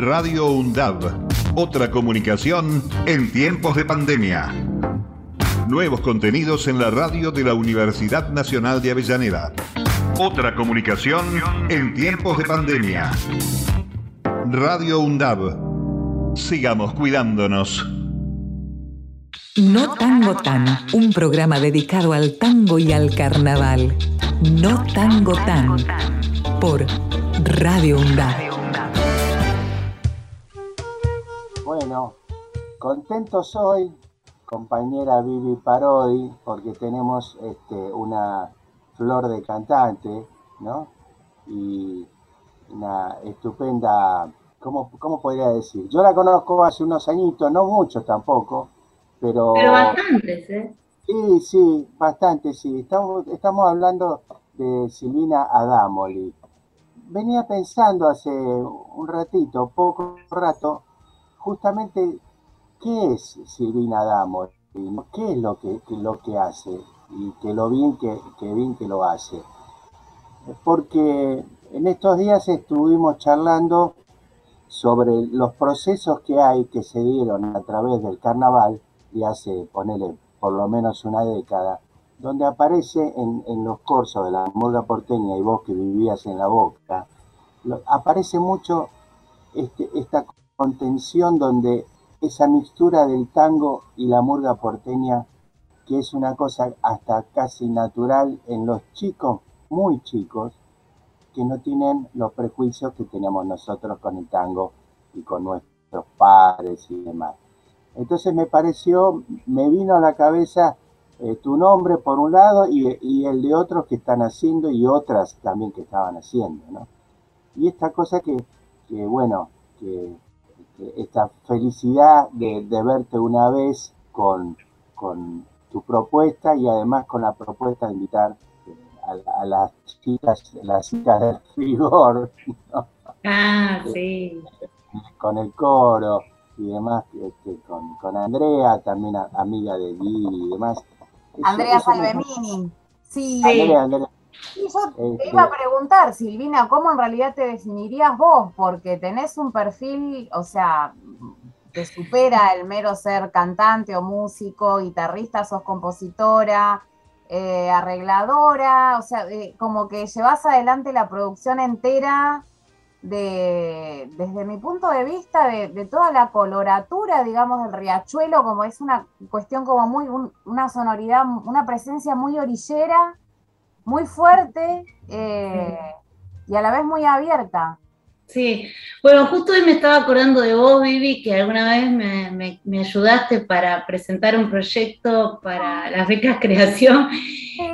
Radio UNDAB. Otra comunicación en tiempos de pandemia. Nuevos contenidos en la radio de la Universidad Nacional de Avellaneda. Otra comunicación en tiempos de pandemia. Radio UNDAB. Sigamos cuidándonos. No Tango Tan, un programa dedicado al tango y al carnaval. No Tango Tan, por Radio UNDAB. Contento soy, compañera Vivi Parodi, porque tenemos este, una flor de cantante, ¿no? Y una estupenda, ¿cómo, ¿cómo podría decir? Yo la conozco hace unos añitos, no muchos tampoco, pero... Pero bastantes, ¿eh? Sí, sí, bastante, sí. Estamos, estamos hablando de Silvina Adamoli. Venía pensando hace un ratito, poco rato, justamente qué es Silvina Adamoli, qué es lo que, lo que hace y que lo bien que, que que lo hace. Porque en estos días estuvimos charlando sobre los procesos que hay que se dieron a través del carnaval y hace, ponele, por lo menos una década, donde aparece en, los cursos de la murga porteña y vos que vivías en la boca, aparece mucho este, esta contención donde esa mixtura del tango y la murga porteña, que es una cosa hasta casi natural en los chicos, muy chicos, que no tienen los prejuicios que tenemos nosotros con el tango y con nuestros padres y demás. Entonces me pareció, me vino a la cabeza eh, tu nombre por un lado y, el de otros que están haciendo y otras también que estaban haciendo, ¿no? Y esta cosa que, bueno, que, esta felicidad de, verte una vez con, con, tu propuesta y además con la propuesta de invitar eh, a, las chicas, las chicas del rigor, Ah, sí. Con el coro y demás, este, con, con, Andrea, también amiga de Guy y demás. Andrea Salvemini. Sí. Andrea, Andrea. Y yo te iba a preguntar, Silvina, ¿cómo en realidad te definirías vos? Porque tenés un perfil, o sea, te supera el mero ser cantante o músico, guitarrista, sos compositora, eh, arregladora, o sea, eh, como que llevas adelante la producción entera de, desde mi punto de vista, de, toda la coloratura, digamos, del riachuelo, como es una cuestión como muy, una sonoridad, una presencia muy orillera, muy fuerte eh, y a la vez muy abierta. Sí, bueno, justo hoy me estaba acordando de vos, Vivi, que alguna vez me, me, ayudaste para presentar un proyecto para las becas creación.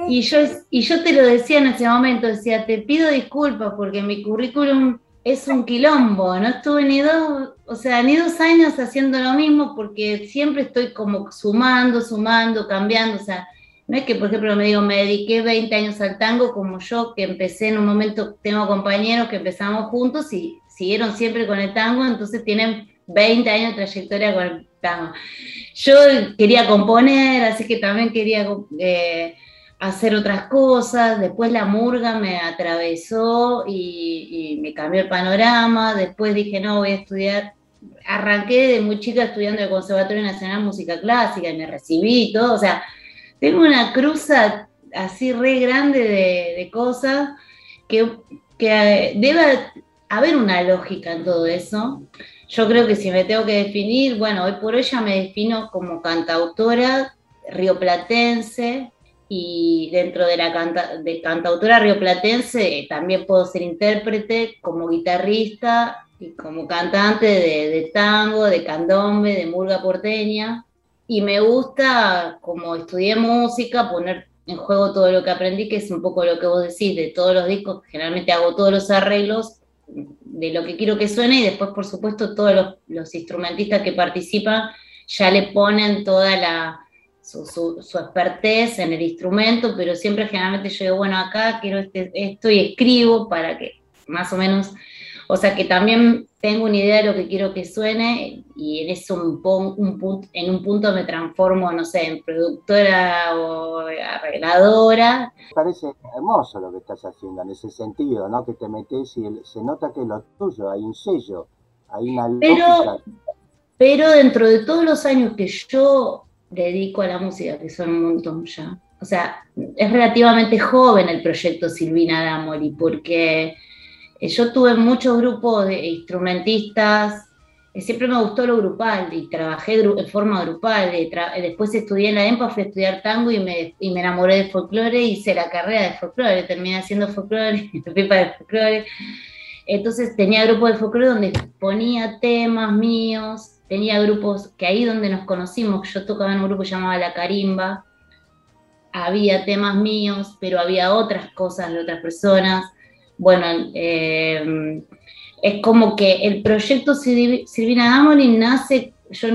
Y yo, y yo te lo decía en ese momento, decía, te pido disculpas porque mi currículum es un quilombo, no estuve ni dos, o sea, ni dos años haciendo lo mismo porque siempre estoy como sumando, sumando, cambiando, o sea, no es que, por ejemplo, me digo, me dediqué 20 años al tango como yo, que empecé en un momento, tengo compañeros que empezamos juntos y siguieron siempre con el tango, entonces tienen 20 años de trayectoria con el tango. Yo quería componer, así que también quería eh, hacer otras cosas, después la murga me atravesó y, me cambió el panorama, después dije, no, voy a estudiar, arranqué de muy chica estudiando el Conservatorio Nacional Música Clásica y me recibí y todo, o sea, tengo una cruza así re grande de, cosas que, que eh, debe haber una lógica en todo eso. Yo creo que si me tengo que definir, bueno, hoy por hoy ya me defino como cantautora rioplatense, y dentro de la canta, de cantautora rioplatense también puedo ser intérprete como guitarrista y como cantante de, tango, de candombe, de murga porteña. Y me gusta, como estudié música, poner en juego todo lo que aprendí, que es un poco lo que vos decís, de todos los discos, generalmente hago todos los arreglos de lo que quiero que suene y después, por supuesto, todos los, instrumentistas que participan ya le ponen toda la, su, su, expertez en el instrumento, pero siempre generalmente yo digo, bueno, acá quiero este, esto y escribo para que más o menos, o sea, que también tengo una idea de lo que quiero que suene y en eso un, un en un punto me transformo, no sé, en productora o arregladora. Parece hermoso lo que estás haciendo en ese sentido, ¿no? Que te metes y se nota que es lo tuyo, hay un sello Hay una pero, pero dentro de todos los años que yo dedico a la música, que son un montón ya, o sea, es relativamente joven el proyecto Silvina Damoli, porque yo tuve muchos grupos de instrumentistas, eh, siempre me gustó lo grupal y trabajé en forma grupal. después estudié en la EMPA, fui a estudiar tango y me, y me enamoré de folclore, hice la carrera de folclore, terminé haciendo folclore, para el folclore. Entonces tenía grupos de folclore donde ponía temas míos, tenía grupos que ahí donde nos conocimos, yo tocaba en un grupo llamado La Carimba, había temas míos, pero había otras cosas de otras personas. Bueno, eh, es como que el proyecto Silvina Damoli nace, yo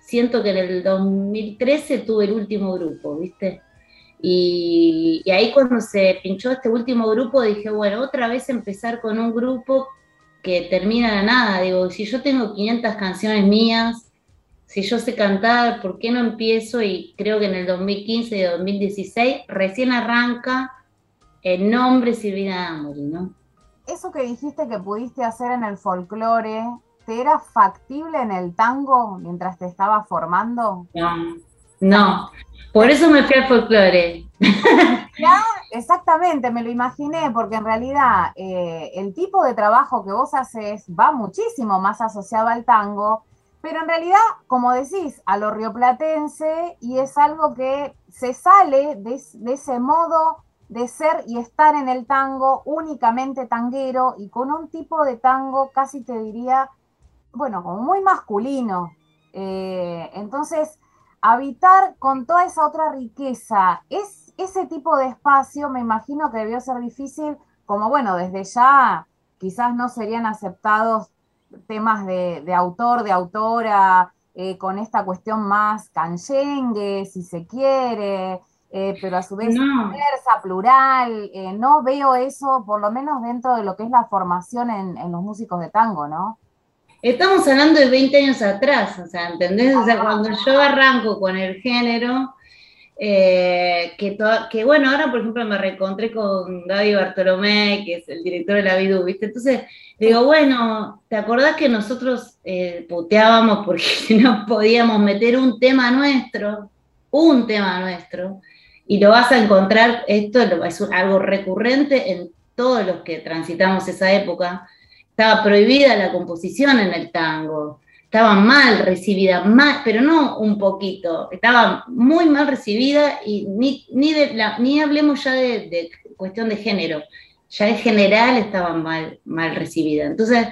siento que en el 2013 tuve el último grupo, ¿viste? Y, y, ahí cuando se pinchó este último grupo dije, bueno, otra vez empezar con un grupo que termina de nada. Digo, si yo tengo 500 canciones mías, si yo sé cantar, ¿por qué no empiezo? Y creo que en el 2015 y 2016 recién arranca el nombre Silvina Damoli, ¿no? Eso que dijiste que pudiste hacer en el folclore, ¿te era factible en el tango mientras te estabas formando? No, no. Por eso me fui al folclore. exactamente, me lo imaginé, porque en realidad eh, el tipo de trabajo que vos haces va muchísimo más asociado al tango pero en realidad, como decís, a lo rioplatense y es algo que se sale de, ese modo de ser y estar en el tango únicamente tanguero y con un tipo de tango casi te diría, bueno, como muy masculino. Eh, entonces, habitar con toda esa otra riqueza, es ese tipo de espacio, me imagino que debió ser difícil, como bueno, desde ya quizás no serían aceptados temas de, autor, de autora, eh, con esta cuestión más canchengue, si se quiere, eh, pero a su vez diversa, plural. Eh, no veo eso, por lo menos dentro de lo que es la formación en, en, los músicos de tango, ¿no? Estamos hablando de 20 años atrás, o sea, ¿entendés? O sea, cuando yo arranco con el género, eh, que, que bueno, ahora por ejemplo me reencontré con Gaby Bartolomé, que es el director de la Bidu, ¿viste? Entonces digo, bueno, ¿te acordás que nosotros eh, puteábamos porque no podíamos meter un tema nuestro, un tema nuestro, y lo vas a encontrar, esto es algo recurrente en todos los que transitamos esa época, estaba prohibida la composición en el tango, estaba mal recibida, pero no un poquito, estaba muy mal recibida y ni, ni, ni hablemos ya de, cuestión de género, ya en general estaba mal, mal recibida. Entonces,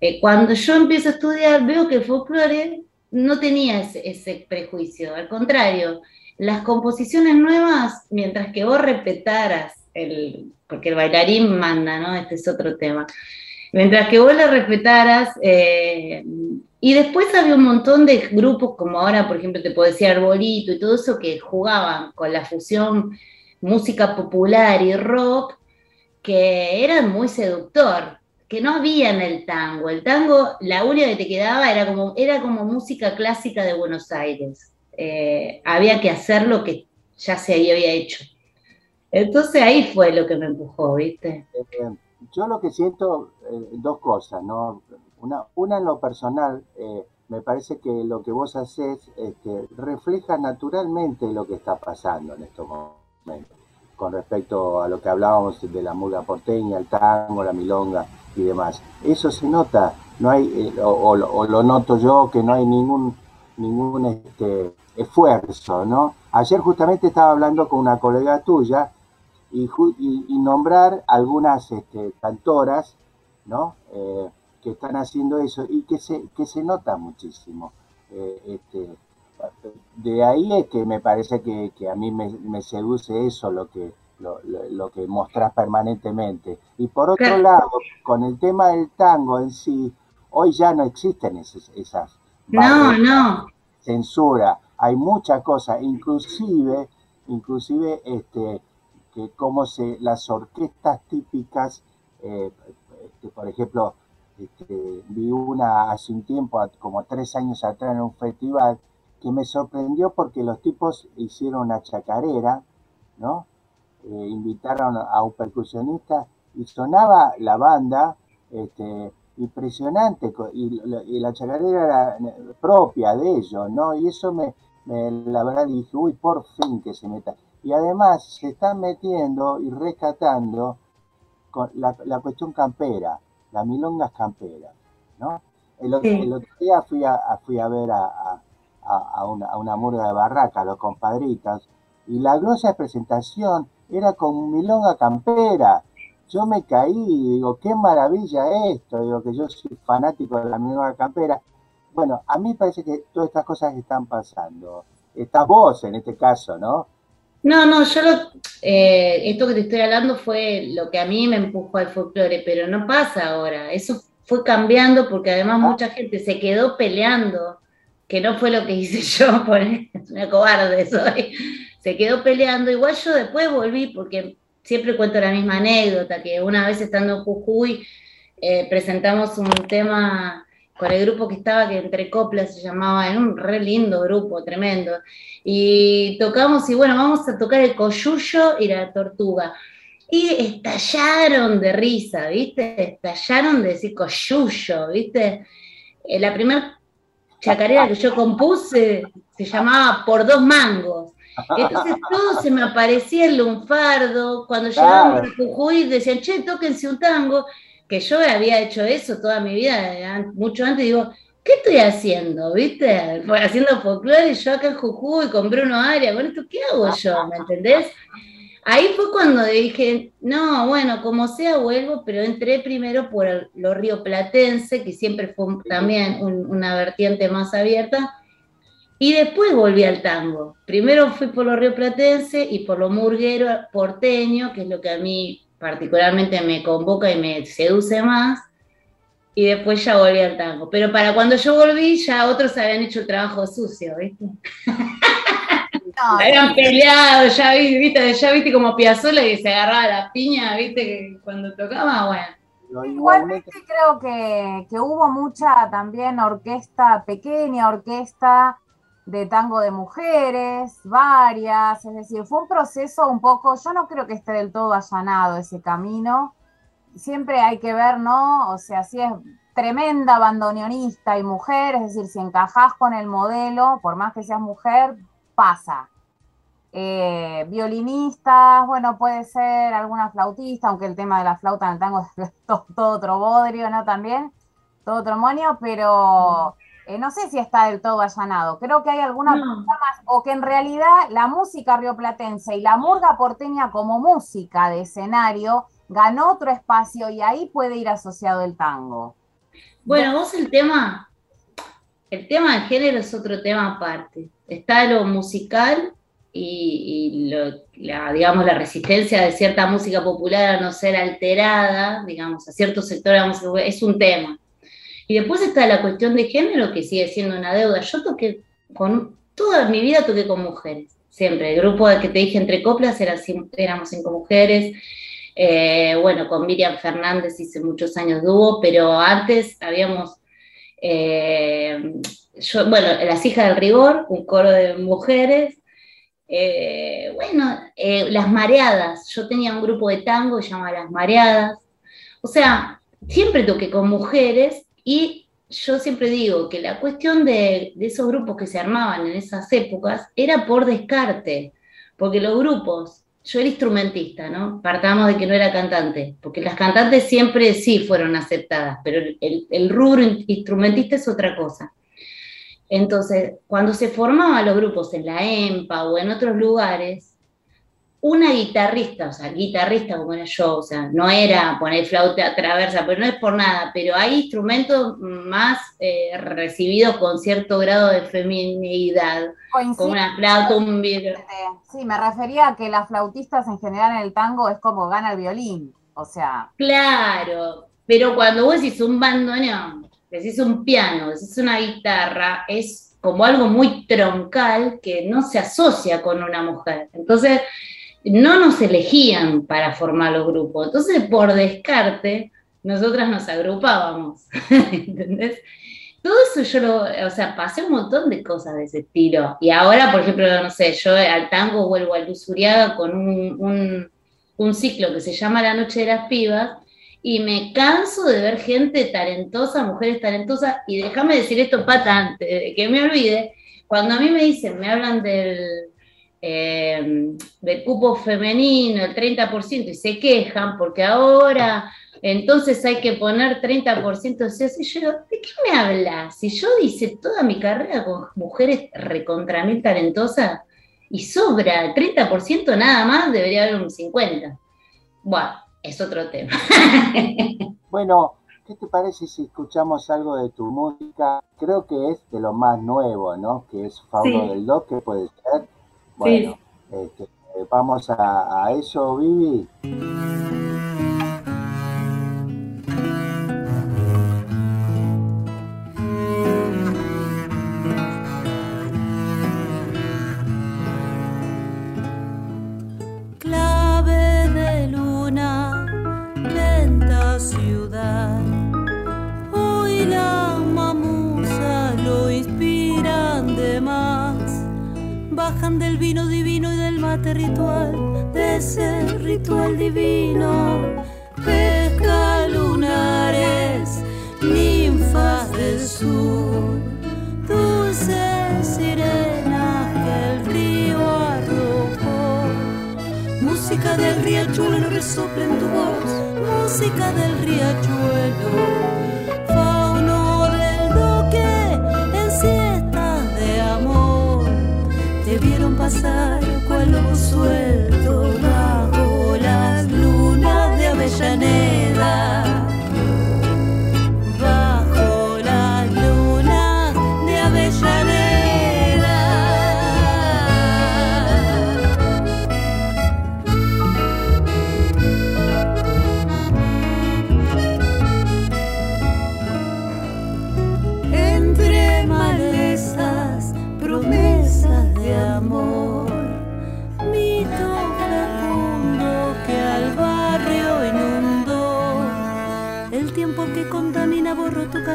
eh, cuando yo empiezo a estudiar, veo que folclore no tenía ese, prejuicio, al contrario, las composiciones nuevas, mientras que vos respetaras el, porque el bailarín manda, ¿no? Este es otro tema. Mientras que vos le respetaras, eh, y después había un montón de grupos, como ahora, por ejemplo, te puedo decir Arbolito y todo eso, que jugaban con la fusión música popular y rock, que eran muy seductor, que no había en el tango. El tango, la única que te quedaba era como, era como música clásica de Buenos Aires. Eh, había que hacer lo que ya se había hecho. Entonces ahí fue lo que me empujó, ¿viste? Eh, yo lo que siento, eh, dos cosas, ¿no? Una, en lo personal, me parece que lo que vos haces este, refleja naturalmente lo que está pasando en estos momentos, con respecto a lo que hablábamos de la murga porteña, el tango, la milonga y demás. Eso se nota, no hay, o, lo noto yo, que no hay ningún, ningún este, esfuerzo, ¿no? Ayer justamente estaba hablando con una colega tuya y, nombrar algunas este, cantoras, ¿no? Eh, que están haciendo eso y que se, que se nota muchísimo. Eh, este, de ahí es que me parece que, a mí me, seduce eso, lo que, lo, que mostrás permanentemente. Y por otro lado, con el tema del tango en sí, hoy ya no existen esas, esas no, no. censura. Hay muchas cosas, inclusive, inclusive este, que como se las orquestas típicas, eh, este, por ejemplo, este, vi una hace un tiempo, como tres años atrás en un festival, que me sorprendió porque los tipos hicieron una chacarera, ¿no? Eh, invitaron a un percusionista y sonaba la banda, este, impresionante y, la chacarera era propia de ellos, ¿no? Y eso me, la verdad dije, uy, por fin que se meta. Y además se están metiendo y rescatando con la, cuestión campera, la milongas campera, ¿no? El, otro, día fui a, fui a ver a, una, a una murga de barraca, los compadritas, y la grosa presentación era con milonga campera. Yo me caí y digo, qué maravilla esto, digo que yo soy fanático de la milonga campera. Bueno, a mí parece que todas estas cosas están pasando. Estás vos en este caso, ¿no? No, no, yo lo, eh, esto que te estoy hablando fue lo que a mí me empujó al folclore, pero no pasa ahora. Eso fue cambiando porque además ah. mucha gente se quedó peleando, que no fue lo que hice yo, por una cobarde soy se quedó peleando. Igual yo después volví, porque siempre cuento la misma anécdota, que una vez estando en Jujuy, eh, presentamos un tema con el grupo que estaba, que entre coplas se llamaba, era un re lindo grupo, tremendo. Y tocamos, y bueno, vamos a tocar el coyuyo y la tortuga. Y estallaron de risa, ¿viste? Estallaron de decir coyuyo, ¿viste? Eh, la primera chacarera que yo compuse se llamaba Por dos mangos. Entonces todo se me aparecía el lunfardo. Cuando llegábamos a Jujuy decían, che, tóquense un tango, que yo había hecho eso toda mi vida, mucho antes, digo, ¿qué estoy haciendo? ¿Viste? Haciendo folclore, yo acá en Jujuy con Bruno Arias, bueno, ¿esto qué hago yo? ¿Me entendés? Ahí fue cuando dije, no, bueno, como sea vuelvo, pero entré primero por lo río Platense, que siempre fue también una vertiente más abierta, y después volví al tango. Primero fui por lo río platense y por lo murguero porteño, que es lo que a mí particularmente me convoca y me seduce más. Y después ya volví al tango. Pero para cuando yo volví, ya otros habían hecho el trabajo sucio, ¿viste? No, habían peleado, ya viste, ya viste como Piazzolla y se agarraba la piña, viste, cuando tocaba, bueno. Igualmente creo que, que, hubo mucha también orquesta, pequeña orquesta, de tango de mujeres, varias, es decir, fue un proceso un poco, yo no creo que esté del todo allanado ese camino, siempre hay que ver, ¿no? O sea, si es tremenda bandoneonista y mujer, es decir, si encajás con el modelo, por más que seas mujer, pasa. Eh, violinistas, bueno, puede ser alguna flautista, aunque el tema de la flauta en el tango es todo, otro bodrio, ¿no? También, todo otro monio, pero eh, no sé si está del todo allanado. Creo que hay algunas más, o que en realidad la música rioplatense y la murga porteña como música de escenario ganó otro espacio y ahí puede ir asociado el tango. Bueno, vos el tema, el tema de género es otro tema aparte. Está lo musical y, la, digamos, la resistencia de cierta música popular a no ser alterada, digamos, a cierto sector es un tema. Y después está la cuestión de género, que sigue siendo una deuda. Yo toqué con, toda mi vida toqué con mujeres, siempre. El grupo que te dije entre coplas era, éramos cinco mujeres. Eh, bueno, con Miriam Fernández hice muchos años dúo, pero antes habíamos, eh, bueno, Las Hijas del Rigor, un coro de mujeres. Eh, bueno, Las Mareadas, yo tenía un grupo de tango que se llamaba Las Mareadas. O sea, siempre toqué con mujeres y yo siempre digo que la cuestión de, esos grupos que se armaban en esas épocas era por descarte, porque los grupos, yo era instrumentista, ¿no? Partamos de que no era cantante, porque las cantantes siempre sí fueron aceptadas, pero el, el rubro instrumentista es otra cosa. Entonces, cuando se formaban los grupos en la EMPA o en otros lugares, una guitarrista, o sea, guitarrista como era yo, o sea, no era poner flauta traversa, pero no es por nada, pero hay instrumentos más eh, recibidos con cierto grado de feminidad, como una flauta, un Sí, me refería a que las flautistas en general en el tango es como gana el violín, o sea. Claro, pero cuando vos decís un bandoneón, decís un piano, decís una guitarra, es como algo muy troncal que no se asocia con una mujer. Entonces, no nos elegían para formar los grupos. Entonces, por descarte, nosotras nos agrupábamos. ¿Entendés? Todo eso yo lo, o sea, pasé un montón de cosas de ese estilo. Y ahora, por ejemplo, no sé, yo al tango vuelvo a Luzuriaga con un, un, ciclo que se llama La Noche de las Pibas. y me canso de ver gente talentosa, mujeres talentosas, y déjame decir esto pata que me olvide, cuando a mí me dicen, me hablan del, eh, del cupo femenino, el 30%, y se quejan porque ahora entonces hay que poner 30% de yo ¿de qué me hablas? Si yo hice toda mi carrera con mujeres recontra mil talentosas y sobra el 30% nada más, debería haber un 50%. Bueno, es otro tema. bueno, ¿qué te parece si escuchamos algo de tu música? Creo que es de lo más nuevo, ¿no? Que es Fauno del Doc, que puede ser. Bueno, este, vamos a, a eso, Vivi. Del vino divino y del mate ritual, de ese ritual divino. Pesca lunares, ninfas del sur, dulces sirenas que el río arrojó. Música del riachuelo no resopla en tu voz, música del riachuelo pasar cual lobo suelto bajo las lunas de Avellaneda.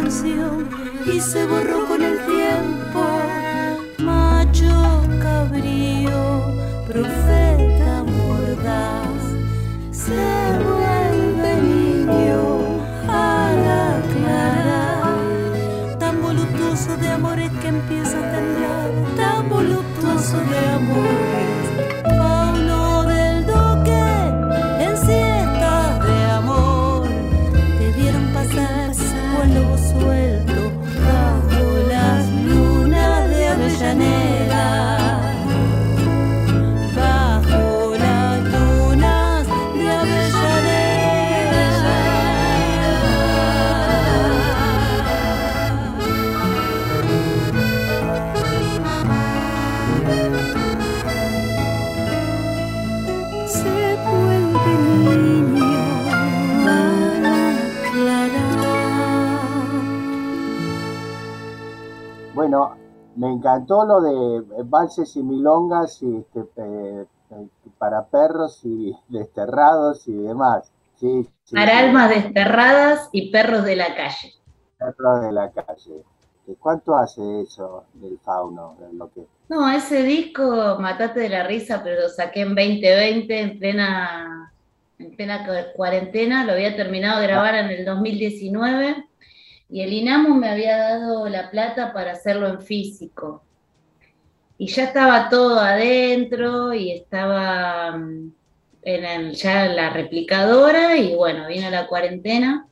Y se borró con el tiempo. Macho cabrío, profeta me encantó lo de valses y milongas y este, para perros y desterrados y demás. para almas desterradas y perros de la calle. Perros de la calle. ¿Cuánto hace eso del fauno? No, ese disco, Matate de la Risa, pero lo saqué en 2020, en plena, en plena cuarentena, lo había terminado de grabar en el 2019 y el INAMU me había dado la plata para hacerlo en físico. Y ya estaba todo adentro y estaba mm, en ya la replicadora y bueno, vino la cuarentena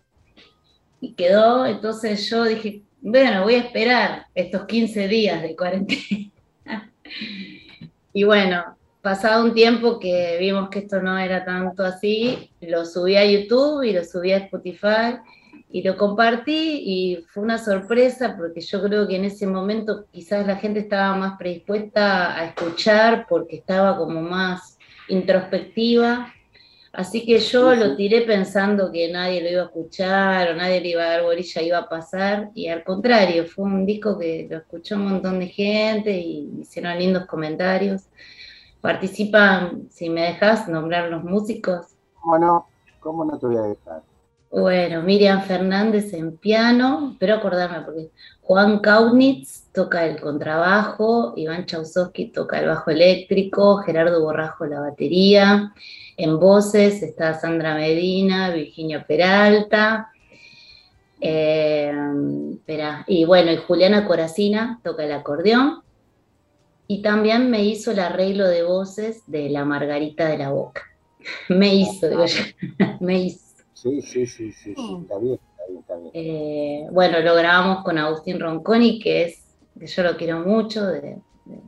y quedó, entonces yo dije, bueno, voy a esperar estos 15 días de cuarentena. y bueno, pasado un tiempo que vimos que esto no era tanto así, lo subí a YouTube y lo subí a Spotify y lo compartí y fue una sorpresa porque yo creo que en ese momento quizás la gente estaba más predispuesta a escuchar porque estaba como más introspectiva. Así que yo lo tiré pensando que nadie lo iba a escuchar o nadie le iba a dar bolilla, iba a pasar. Y al contrario, fue un disco que lo escuchó un montón de gente y hicieron lindos comentarios. Participan, si me dejas, nombrar los músicos. ¿Cómo no? ¿Cómo no te voy a dejar? Bueno, Miriam Fernández en piano, pero acordarme porque Juan Kaunitz toca el contrabajo, Iván Chausowski toca el bajo eléctrico, Gerardo Borrajo la batería, en voces está Sandra Medina, Virginia Peralta, eh, y bueno, y Juliana Coracina toca el acordeón, y también me hizo el arreglo de voces de La Margarita de la Boca. me hizo, digo yo, me hizo. Sí, sí, sí, sí, está bien, está bien, está bien. Eh, bueno, lo grabamos con Agustín Ronconi, que es, que yo lo quiero mucho, de,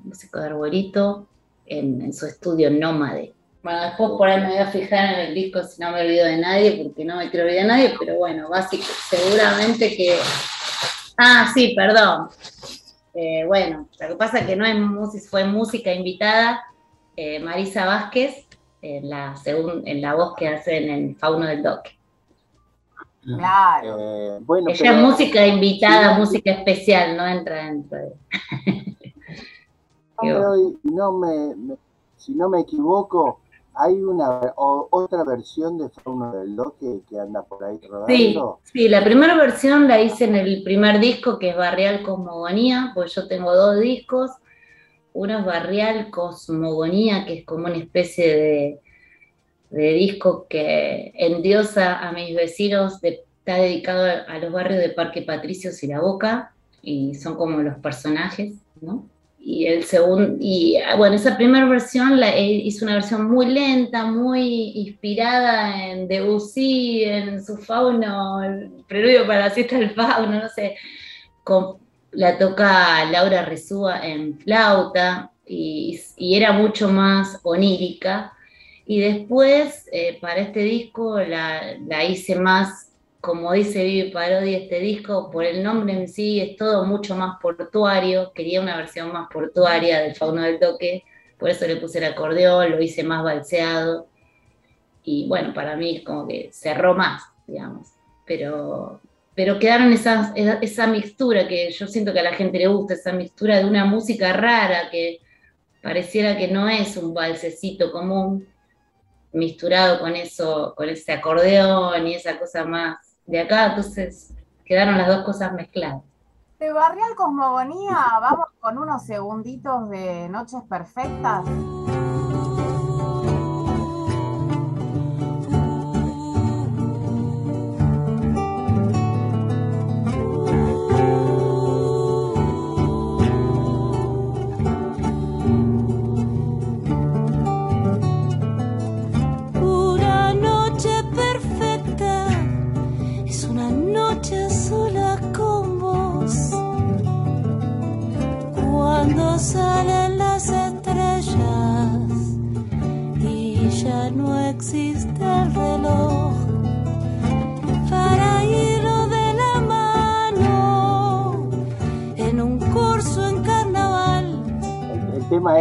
músico de arbolito, en, su estudio Nómade. Bueno, después por ahí me voy a fijar en el disco si no me olvido de nadie, porque no me quiero olvidar de nadie, pero bueno, básicamente, seguramente que... Ah, sí, perdón. Eh, bueno, lo que pasa es que no es música, fue música invitada, eh, Marisa Vázquez, en la, en la voz que hace en el Fauno del Doque. Claro. Eh, bueno, Ella es música invitada, música especial, no entra dentro de... no, me, si no me equivoco, hay una otra versión de Fauno del Doque que anda por ahí rodando. Sí, sí, la primera versión la hice en el primer disco que es Barrial Cosmogonía, pues yo tengo dos discos. Uno es Barrial Cosmogonía, que es como una especie de de disco que endiosa a mis vecinos, está dedicado a, los barrios de Parque Patricios y La Boca, y son como los personajes, ¿no? Y el segundo, y ah, bueno, esa primera versión la hizo una versión muy lenta, muy inspirada en Debussy, en su fauno, el preludio para la siesta del fauno, no sé, la toca Laura Resúa en flauta, y, y era mucho más onírica, y después, eh, para este disco, la, hice más, como dice Vivi Parodi, este disco, por el nombre en sí, es todo mucho más portuario. Quería una versión más portuaria del Fauno del Toque, por eso le puse el acordeón, lo hice más balseado. Y bueno, para mí es como que cerró más, digamos. Pero, pero quedaron esas, esa mixtura que yo siento que a la gente le gusta, esa mixtura de una música rara que pareciera que no es un balsecito común, misturado con eso, con ese acordeón y esa cosa más de acá, entonces quedaron las dos cosas mezcladas. De Barrial Cosmogonía, vamos con unos segunditos de Noches Perfectas.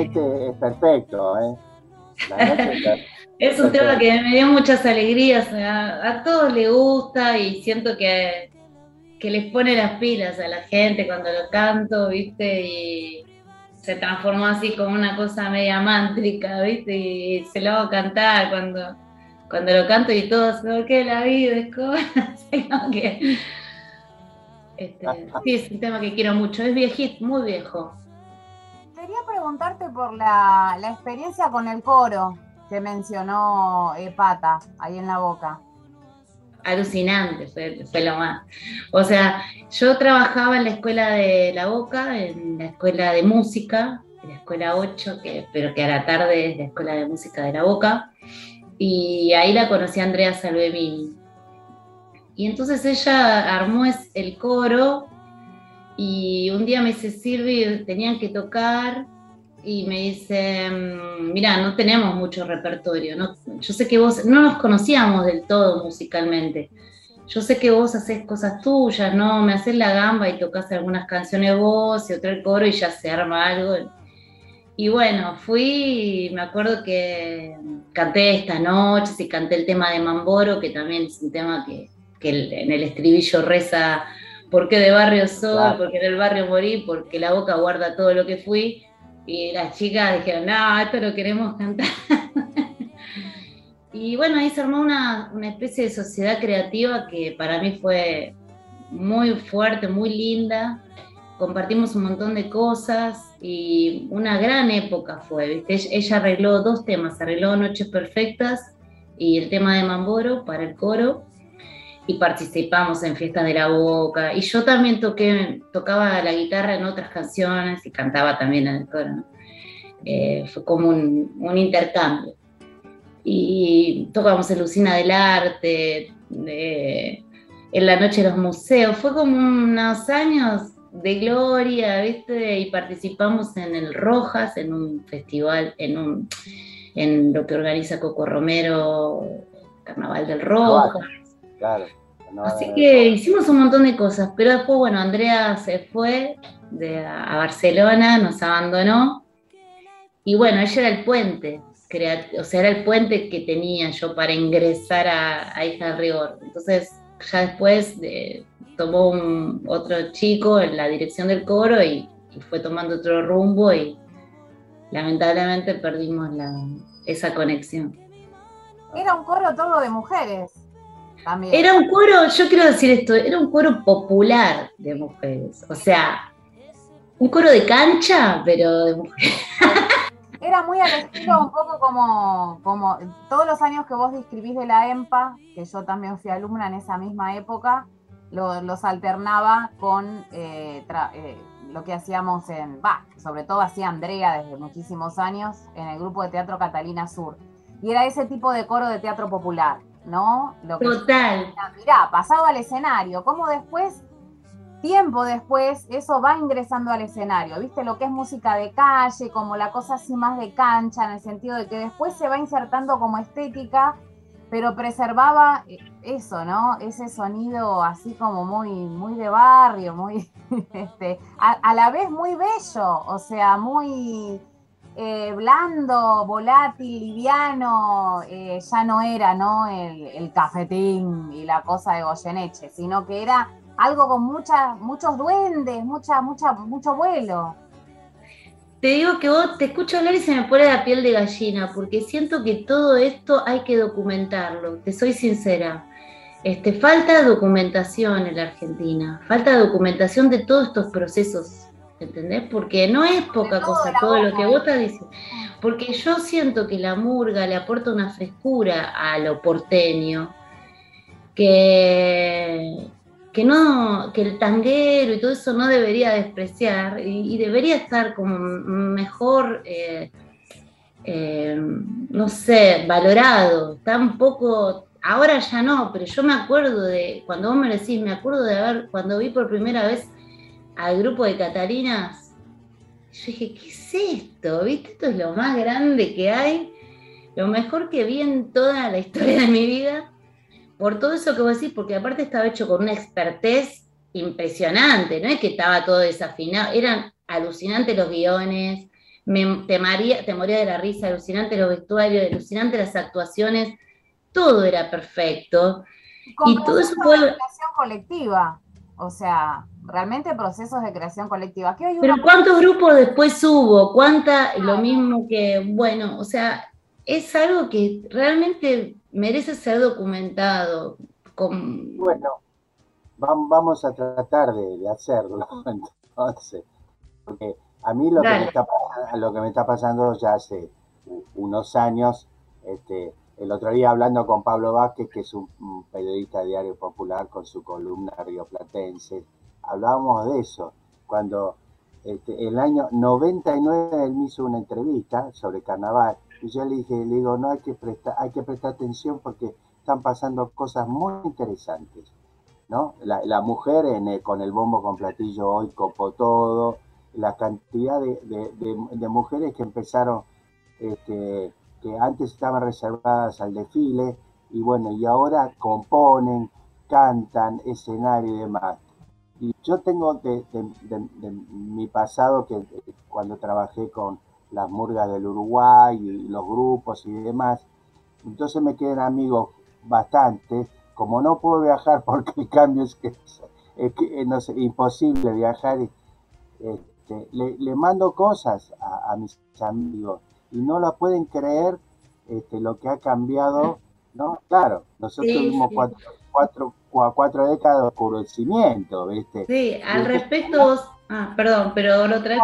Este es perfecto, ¿eh? es un tema que me dio muchas alegrías, a, todos les gusta y siento que, que les pone las pilas a la gente cuando lo canto, ¿viste? Y se transformó así como una cosa media mántrica, ¿viste? Y se lo hago cantar cuando, cuando lo canto y todos, que la vida es como, que... Este, sí, es un tema que quiero mucho, es viejito, muy viejo quería preguntarte por la, experiencia con el coro que mencionó eh, Pata ahí en la boca. Alucinante, fue, lo más. O sea, yo trabajaba en la escuela de La Boca, en la escuela de música, en la escuela 8, que, pero que a la tarde es la escuela de música de La Boca, y ahí la conocí a Andrea Salvemini. Y entonces ella armó el coro y un día me dice, Silvi, tenían que tocar y me dice, mm, mira, no tenemos mucho repertorio, yo sé que vos, no nos conocíamos del todo musicalmente, yo sé que vos haces cosas tuyas, ¿no? Me haces la gamba y tocas algunas canciones vos y otro el coro y ya se arma algo. Y bueno, fui, me acuerdo que canté esta noche, y canté el tema de Mamboro, que también es un tema que, que en el estribillo reza porque de barrio soy, porque en el barrio morí, porque la boca guarda todo lo que fui. Y las chicas dijeron, no, esto lo queremos cantar. y bueno, ahí se armó una, una especie de sociedad creativa que para mí fue muy fuerte, muy linda. Compartimos un montón de cosas y una gran época fue, ¿viste? Ella arregló dos temas, arregló Noches Perfectas y el tema de Mamboro para el coro y participamos en Fiestas de la Boca y yo también toqué, tocaba la guitarra en otras canciones y cantaba también en el coro. Eh, fue como un, un, intercambio. Y tocamos en Lucina del Arte, en la noche de los museos. Fue como unos años de gloria, ¿viste? Y participamos en el Rojas, en un festival, en, un, en lo que organiza Coco Romero, Carnaval del Rojas. Claro. Así que hicimos un montón de cosas, pero después, bueno, Andrea se fue de, a Barcelona, nos abandonó. Y bueno, ella era el puente, o sea, era el puente que tenía yo para ingresar a, a Hija de Rigor. Entonces, ya después de, tomó un, otro chico en la dirección del coro y, fue tomando otro rumbo y lamentablemente perdimos la, esa conexión. Era un coro todo de mujeres. También. Era un coro, yo quiero decir esto, era un coro popular de mujeres. O sea, un coro de cancha, pero de mujeres. Era muy al estilo, un poco como, como todos los años que vos describís de la EMPA, que yo también fui alumna en esa misma época, los alternaba con eh, eh, lo que hacíamos en, va, sobre todo hacía Andrea desde muchísimos años en el grupo de teatro Catalina Sur. Y era ese tipo de coro de teatro popular, ¿no? Lo Total. mirá, pasado al escenario, como después, tiempo después, eso va ingresando al escenario, ¿viste? Lo que es música de calle, como la cosa así más de cancha, en el sentido de que después se va insertando como estética pero preservaba eh, eso, ¿no? Ese sonido así como muy, muy de barrio, muy, este, a, la vez muy bello, o sea, muy eh, blando, volátil, liviano, eh, ya no era, ¿no? El, cafetín y la cosa de Goyeneche, sino que era algo con mucha, muchos duendes, mucha, mucha, mucho vuelo te digo que vos te escucho hablar y se me pone la piel de gallina, porque siento que todo esto hay que documentarlo, te soy sincera. Este, falta documentación en la Argentina, falta documentación de todos estos procesos, ¿entendés? Porque no es poca cosa todo lo que vos estás diciendo. Porque yo siento que la murga le aporta una frescura a lo porteño, que, que no, que el tanguero y todo eso no debería despreciar y, debería estar como mejor, eh, eh, no sé, valorado. Está un poco, ahora ya no, pero yo me acuerdo de, cuando vos me decís, me acuerdo de haber, cuando vi por primera vez al grupo de Catalinas, yo dije, ¿qué es esto? ¿Viste? Esto es lo más grande que hay, lo mejor que vi en toda la historia de mi vida por todo eso que vos decís, porque aparte estaba hecho con una expertez impresionante, no es que estaba todo desafinado, eran alucinantes los guiones, me, te, moría de la risa, alucinantes los vestuarios, alucinantes las actuaciones, todo era perfecto. y todo eso fue... colectiva, o sea, realmente procesos de creación colectiva. Pero ¿cuántos grupos después hubo? ¿Cuánta? Lo mismo que, bueno, o sea, es algo que realmente merece ser documentado. Con... Bueno, vamos a tratar de, hacerlo entonces, porque a mí lo que, me está, lo que me está pasando ya hace unos años, este, el otro día hablando con Pablo Vázquez, que es un, periodista de Diario Popular con su columna rioplatense, hablábamos de eso, cuando este, el año 99 él me hizo una entrevista sobre carnaval y yo le dije, le digo, no hay que prestar, hay que prestar atención porque están pasando cosas muy interesantes, ¿no? La, mujer con el bombo con platillo hoy copó todo, la cantidad de, mujeres que empezaron, este, que antes estaban reservadas al desfile, y bueno, y ahora componen, cantan, escenario y demás. Y yo tengo de, mi pasado que cuando trabajé con las murgas del Uruguay y los grupos y demás. Entonces me quedan amigos bastante. Como no puedo viajar porque el cambio es que es, que, no sé, imposible viajar, este, le, mando cosas a, mis amigos y no la pueden creer este, lo que ha cambiado ¿no? Claro, nosotros tuvimos cuatro, cuatro, décadas de oscurecimiento, ¿viste? Sí, al respecto, ah, perdón, pero lo traes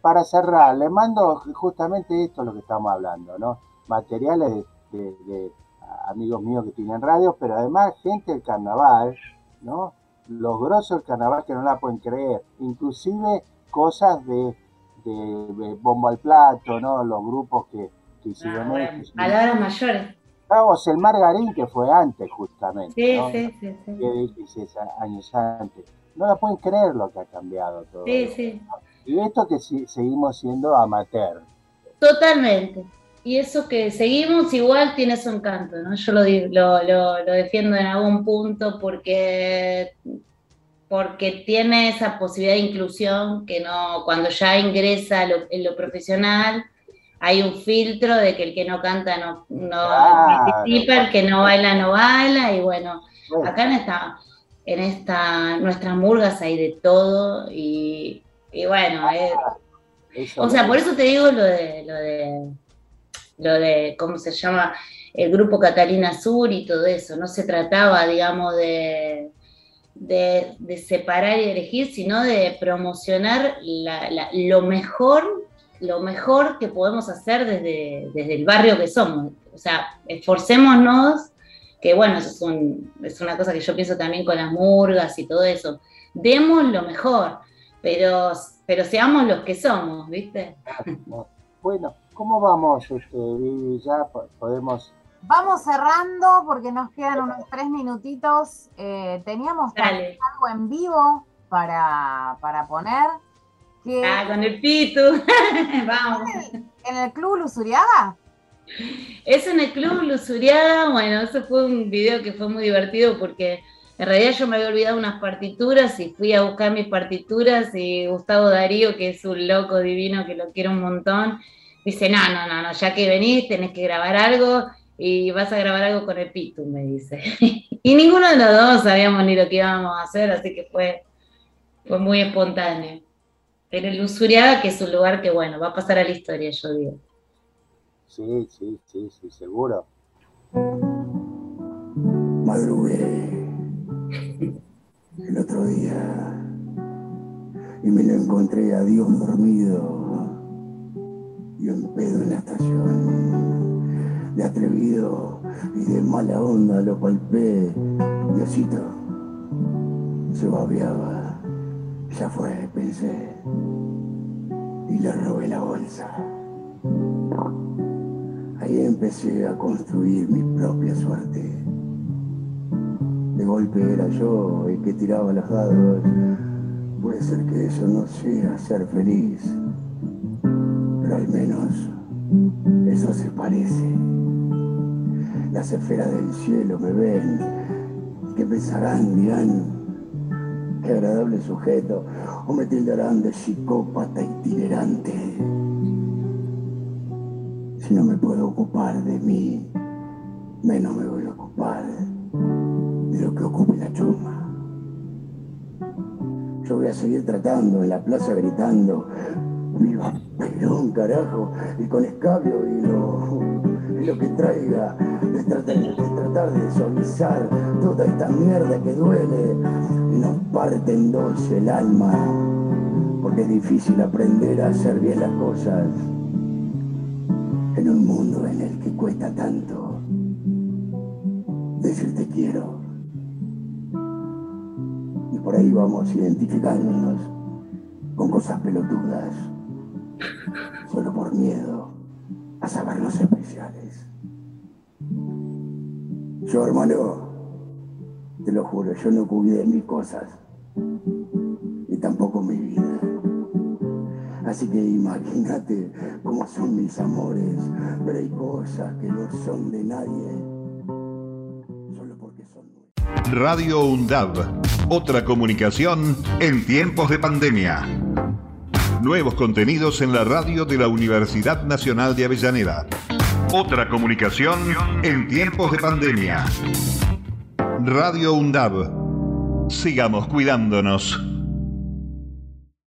Para cerrar, le mando justamente esto lo que estamos hablando, ¿no? Materiales de, amigos míos que tienen radio, pero además gente del carnaval, ¿no? Los grosos del carnaval que no la pueden creer, inclusive cosas de, de, bombo al plato, ¿no? Los grupos que, que hicieron ah, Palabras mayores. Vamos, el Margarín que fue antes justamente. Sí, sí, sí, sí. Que 16 años antes. No la pueden creer lo que ha cambiado todo. Sí, sí. Y esto que seguimos siendo amateur. Totalmente. Y eso que seguimos igual tiene su encanto, ¿no? Yo lo, lo, lo, defiendo en algún punto porque, porque tiene esa posibilidad de inclusión que no, cuando ya ingresa en lo profesional, hay un filtro de que el que no canta no, participa, el que no baila no baila, y bueno, acá en esta, en esta, nuestras murgas hay de todo, y, bueno, ah, o sea, por eso te digo lo de, lo de, lo de, ¿cómo se llama? El grupo Catalina Sur y todo eso, no se trataba, digamos, de, de, separar y elegir, sino de promocionar lo mejor lo mejor que podemos hacer desde, desde el barrio que somos. O sea, esforcémonos, que bueno, eso es, es una cosa que yo pienso también con las murgas y todo eso. Demos lo mejor, pero, pero seamos los que somos, ¿viste? Bueno, ¿cómo vamos, este, Ya podemos... Vamos cerrando porque nos quedan unos tres minutitos. Eh, teníamos algo en vivo para, para poner. Ah, con el Pitu. Vamos. ¿En el Club Lusuriada? Es en el Club Lusuriada. Bueno, ese fue un video que fue muy divertido porque en realidad yo me había olvidado unas partituras y fui a buscar mis partituras y Gustavo Darío, que es un loco divino que lo quiero un montón, dice, no, no, no, no, ya que venís tenés que grabar algo y vas a grabar algo con el Pitu, me dice. y ninguno de los dos sabíamos ni lo que íbamos a hacer, así que fue, fue muy espontáneo en el Usuriaga, que es un lugar que, bueno, va a pasar a la historia, yo digo. Sí, sí, sí, sí, seguro. Madrugué el otro día y me lo encontré a Dios dormido y un pedo en la estación. De atrevido y de mala onda lo palpé. Diosito se babeaba. Ya fue, pensé. Y le robé la bolsa. Ahí empecé a construir mi propia suerte. De golpe era yo el que tiraba los dados. Puede ser que eso no sea ser feliz, pero al menos eso se parece. Las esferas del cielo me ven, que pensarán, dirán, agradable sujeto, o me tildarán de psicópata itinerante. Si no me puedo ocupar de mí, menos me voy a ocupar de lo que ocupe la chuma. Yo voy a seguir tratando en la plaza gritando, viva Perón, carajo, y con escabio y lo, lo que traiga, de tratar, de tratar toda esta mierda que duele y nos parte en dos el alma, porque es difícil aprender a hacer bien las cosas en un mundo en el que cuesta tanto decir te quiero. Y por ahí vamos identificándonos con cosas pelotudas solo por miedo a sabernos especiales. Yo, hermano, te lo juro, yo no cuidé mis cosas, y tampoco mi vida. Así que imagínate cómo son mis amores, pero hay cosas que no son de nadie, solo porque son Radio UNDAV, otra comunicación en tiempos de pandemia. Nuevos contenidos en la radio de la Universidad Nacional de Avellaneda. Otra comunicación en tiempos de pandemia. Radio UNDAB. Sigamos cuidándonos.